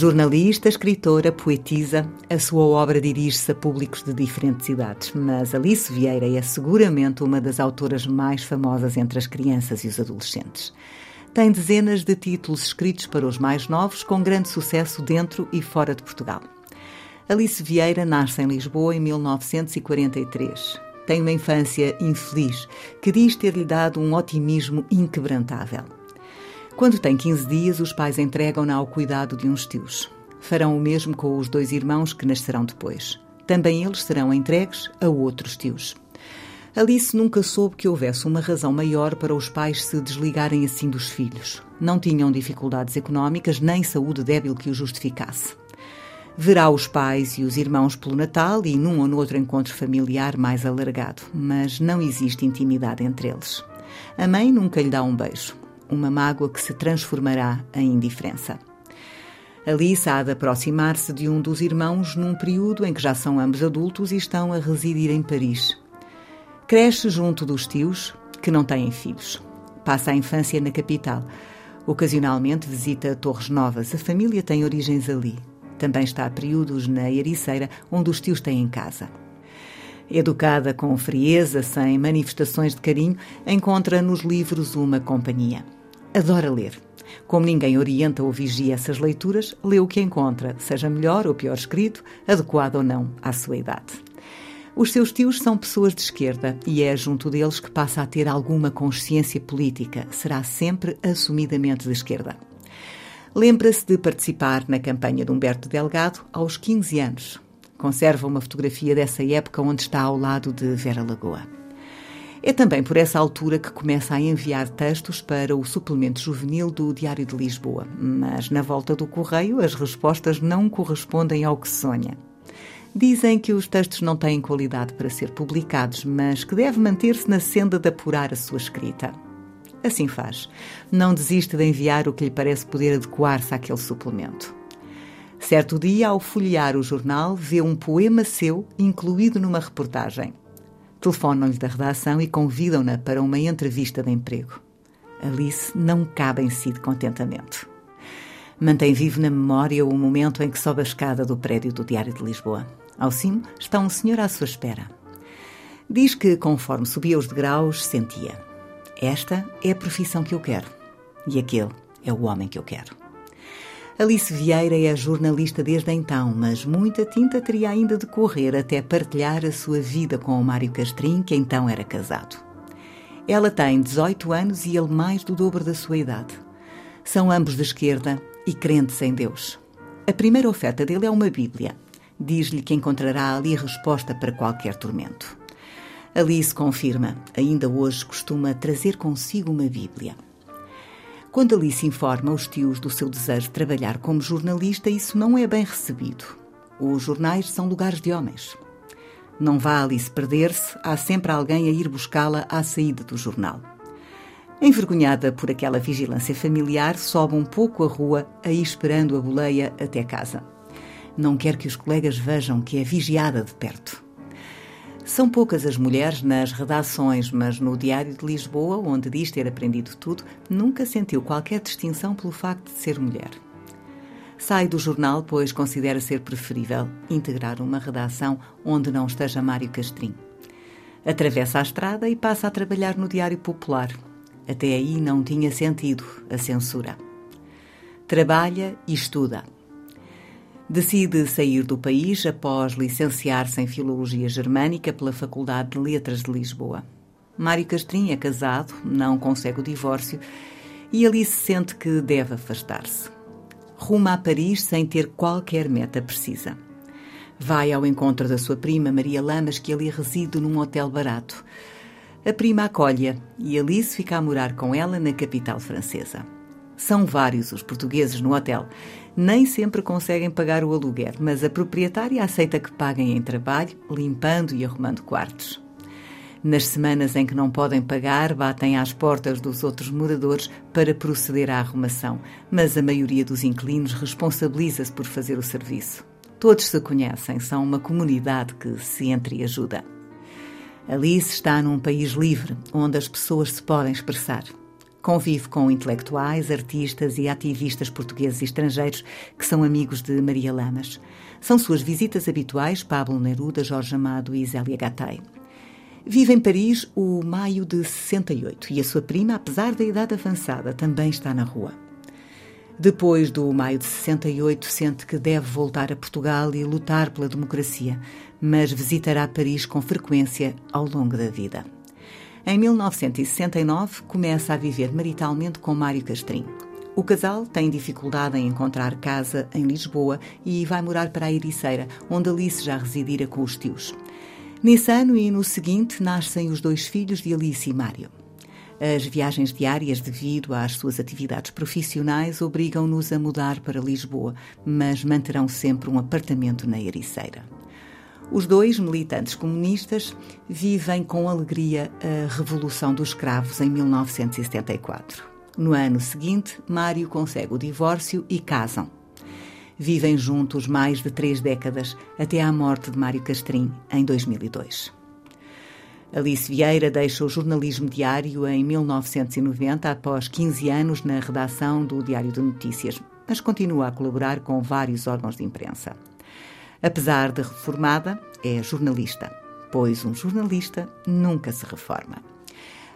Jornalista, escritora, poetisa, a sua obra dirige-se a públicos de diferentes idades, mas Alice Vieira é seguramente uma das autoras mais famosas entre as crianças e os adolescentes. Tem dezenas de títulos escritos para os mais novos, com grande sucesso dentro e fora de Portugal. Alice Vieira nasce em Lisboa em 1943. Tem uma infância infeliz, que diz ter-lhe dado um otimismo inquebrantável. Quando tem 15 dias, os pais entregam-na ao cuidado de uns tios. Farão o mesmo com os dois irmãos que nascerão depois. Também eles serão entregues a outros tios. Alice nunca soube que houvesse uma razão maior para os pais se desligarem assim dos filhos. Não tinham dificuldades económicas nem saúde débil que o justificasse. Verá os pais e os irmãos pelo Natal e num ou noutro encontro familiar mais alargado, mas não existe intimidade entre eles. A mãe nunca lhe dá um beijo uma mágoa que se transformará em indiferença. Alice há de aproximar-se de um dos irmãos num período em que já são ambos adultos e estão a residir em Paris. Cresce junto dos tios, que não têm filhos. Passa a infância na capital. Ocasionalmente visita Torres Novas. A família tem origens ali. Também está a períodos na Ericeira, onde os tios têm casa. Educada com frieza, sem manifestações de carinho, encontra nos livros uma companhia adora ler. Como ninguém orienta ou vigia essas leituras, lê o que encontra, seja melhor ou pior escrito, adequado ou não à sua idade. Os seus tios são pessoas de esquerda e é junto deles que passa a ter alguma consciência política. Será sempre assumidamente de esquerda. Lembra-se de participar na campanha de Humberto Delgado aos 15 anos. Conserva uma fotografia dessa época onde está ao lado de Vera Lagoa. É também por essa altura que começa a enviar textos para o suplemento juvenil do Diário de Lisboa, mas na volta do correio as respostas não correspondem ao que sonha. Dizem que os textos não têm qualidade para ser publicados, mas que deve manter-se na senda de apurar a sua escrita. Assim faz. Não desiste de enviar o que lhe parece poder adequar-se àquele suplemento. Certo dia, ao folhear o jornal, vê um poema seu incluído numa reportagem. Telefonam-lhe da redação e convidam-na para uma entrevista de emprego. Alice não cabe em si de contentamento. Mantém vivo na memória o momento em que sobe a escada do prédio do Diário de Lisboa. Ao cimo está um senhor à sua espera. Diz que, conforme subia os degraus, sentia: Esta é a profissão que eu quero. E aquele é o homem que eu quero. Alice Vieira é jornalista desde então, mas muita tinta teria ainda de correr até partilhar a sua vida com o Mário Castrim, que então era casado. Ela tem 18 anos e ele mais do dobro da sua idade. São ambos de esquerda e crentes em Deus. A primeira oferta dele é uma Bíblia. Diz-lhe que encontrará ali resposta para qualquer tormento. Alice confirma, ainda hoje costuma trazer consigo uma Bíblia. Quando Alice informa os tios do seu desejo de trabalhar como jornalista, isso não é bem recebido. Os jornais são lugares de homens. Não vá Alice perder-se, há sempre alguém a ir buscá-la à saída do jornal. Envergonhada por aquela vigilância familiar, sobe um pouco a rua, aí esperando a boleia até casa. Não quer que os colegas vejam que é vigiada de perto. São poucas as mulheres nas redações, mas no Diário de Lisboa, onde diz ter aprendido tudo, nunca sentiu qualquer distinção pelo facto de ser mulher. Sai do jornal, pois considera ser preferível integrar uma redação onde não esteja Mário Castrim. Atravessa a estrada e passa a trabalhar no Diário Popular. Até aí não tinha sentido a censura. Trabalha e estuda. Decide sair do país após licenciar-se em Filologia Germânica pela Faculdade de Letras de Lisboa. Mário Castrim é casado, não consegue o divórcio e Alice sente que deve afastar-se. Ruma a Paris sem ter qualquer meta precisa. Vai ao encontro da sua prima Maria Lamas, que ali reside num hotel barato. A prima acolhe-a e Alice fica a morar com ela na capital francesa. São vários os portugueses no hotel. Nem sempre conseguem pagar o aluguer, mas a proprietária aceita que paguem em trabalho, limpando e arrumando quartos. Nas semanas em que não podem pagar, batem às portas dos outros moradores para proceder à arrumação, mas a maioria dos inquilinos responsabiliza-se por fazer o serviço. Todos se conhecem, são uma comunidade que se entreajuda. Alice está num país livre, onde as pessoas se podem expressar. Convive com intelectuais, artistas e ativistas portugueses e estrangeiros que são amigos de Maria Lamas. São suas visitas habituais Pablo Neruda, Jorge Amado e Zélia Gattai. Vive em Paris o maio de 68 e a sua prima, apesar da idade avançada, também está na rua. Depois do maio de 68, sente que deve voltar a Portugal e lutar pela democracia, mas visitará Paris com frequência ao longo da vida. Em 1969, começa a viver maritalmente com Mário Castrim. O casal tem dificuldade em encontrar casa em Lisboa e vai morar para a Ericeira, onde Alice já residira com os tios. Nesse ano e no seguinte nascem os dois filhos de Alice e Mário. As viagens diárias, devido às suas atividades profissionais, obrigam-nos a mudar para Lisboa, mas manterão sempre um apartamento na Ericeira. Os dois militantes comunistas vivem com alegria a Revolução dos Escravos em 1974. No ano seguinte, Mário consegue o divórcio e casam. Vivem juntos mais de três décadas, até à morte de Mário Castrim, em 2002. Alice Vieira deixa o jornalismo diário em 1990, após 15 anos na redação do Diário de Notícias, mas continua a colaborar com vários órgãos de imprensa. Apesar de reformada, é jornalista, pois um jornalista nunca se reforma.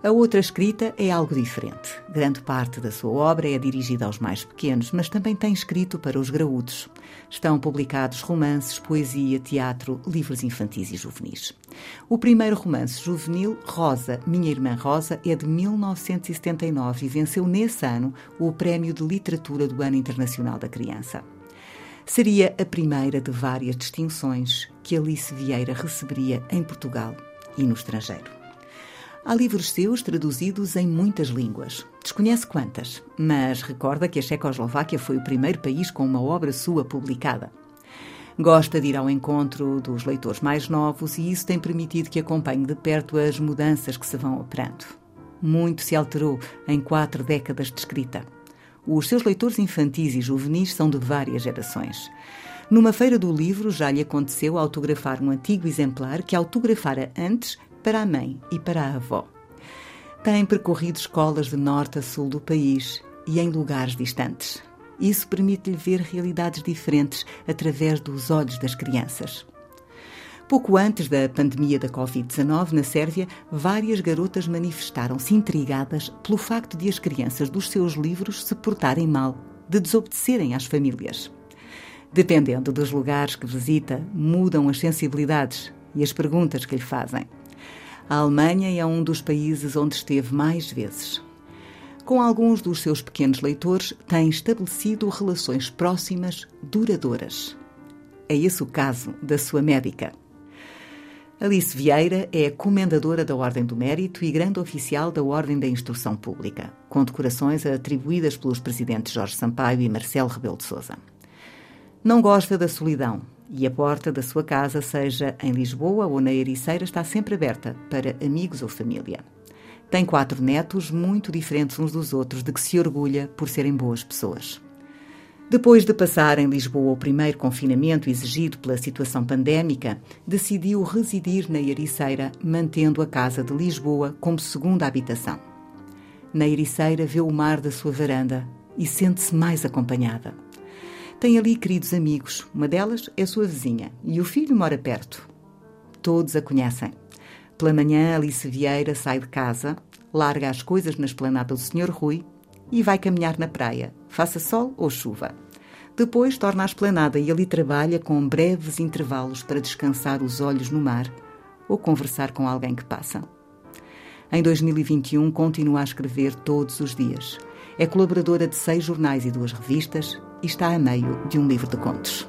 A outra escrita é algo diferente. Grande parte da sua obra é dirigida aos mais pequenos, mas também tem escrito para os graúdos. Estão publicados romances, poesia, teatro, livros infantis e juvenis. O primeiro romance juvenil, Rosa, Minha Irmã Rosa, é de 1979 e venceu nesse ano o Prémio de Literatura do Ano Internacional da Criança. Seria a primeira de várias distinções que Alice Vieira receberia em Portugal e no estrangeiro. Há livros seus traduzidos em muitas línguas. Desconhece quantas, mas recorda que a Checoslováquia foi o primeiro país com uma obra sua publicada. Gosta de ir ao encontro dos leitores mais novos e isso tem permitido que acompanhe de perto as mudanças que se vão operando. Muito se alterou em quatro décadas de escrita. Os seus leitores infantis e juvenis são de várias gerações. Numa feira do livro já lhe aconteceu autografar um antigo exemplar que autografara antes para a mãe e para a avó. Tem percorrido escolas de norte a sul do país e em lugares distantes. Isso permite-lhe ver realidades diferentes através dos olhos das crianças. Pouco antes da pandemia da Covid-19 na Sérvia, várias garotas manifestaram-se intrigadas pelo facto de as crianças dos seus livros se portarem mal, de desobedecerem às famílias. Dependendo dos lugares que visita, mudam as sensibilidades e as perguntas que lhe fazem. A Alemanha é um dos países onde esteve mais vezes. Com alguns dos seus pequenos leitores, tem estabelecido relações próximas, duradouras. É esse o caso da sua médica. Alice Vieira é comendadora da Ordem do Mérito e grande oficial da Ordem da Instrução Pública, com decorações atribuídas pelos presidentes Jorge Sampaio e Marcelo Rebelo de Sousa. Não gosta da solidão, e a porta da sua casa, seja em Lisboa ou na Ericeira, está sempre aberta para amigos ou família. Tem quatro netos muito diferentes uns dos outros, de que se orgulha por serem boas pessoas. Depois de passar em Lisboa o primeiro confinamento exigido pela situação pandémica, decidiu residir na Ericeira, mantendo a casa de Lisboa como segunda habitação. Na Ericeira vê o mar da sua varanda e sente-se mais acompanhada. Tem ali queridos amigos, uma delas é sua vizinha e o filho mora perto. Todos a conhecem. Pela manhã, Alice Vieira sai de casa, larga as coisas na esplanada do Sr. Rui e vai caminhar na praia, faça sol ou chuva. Depois torna à esplanada e ali trabalha com breves intervalos para descansar os olhos no mar ou conversar com alguém que passa. Em 2021, continua a escrever todos os dias. É colaboradora de seis jornais e duas revistas e está a meio de um livro de contos.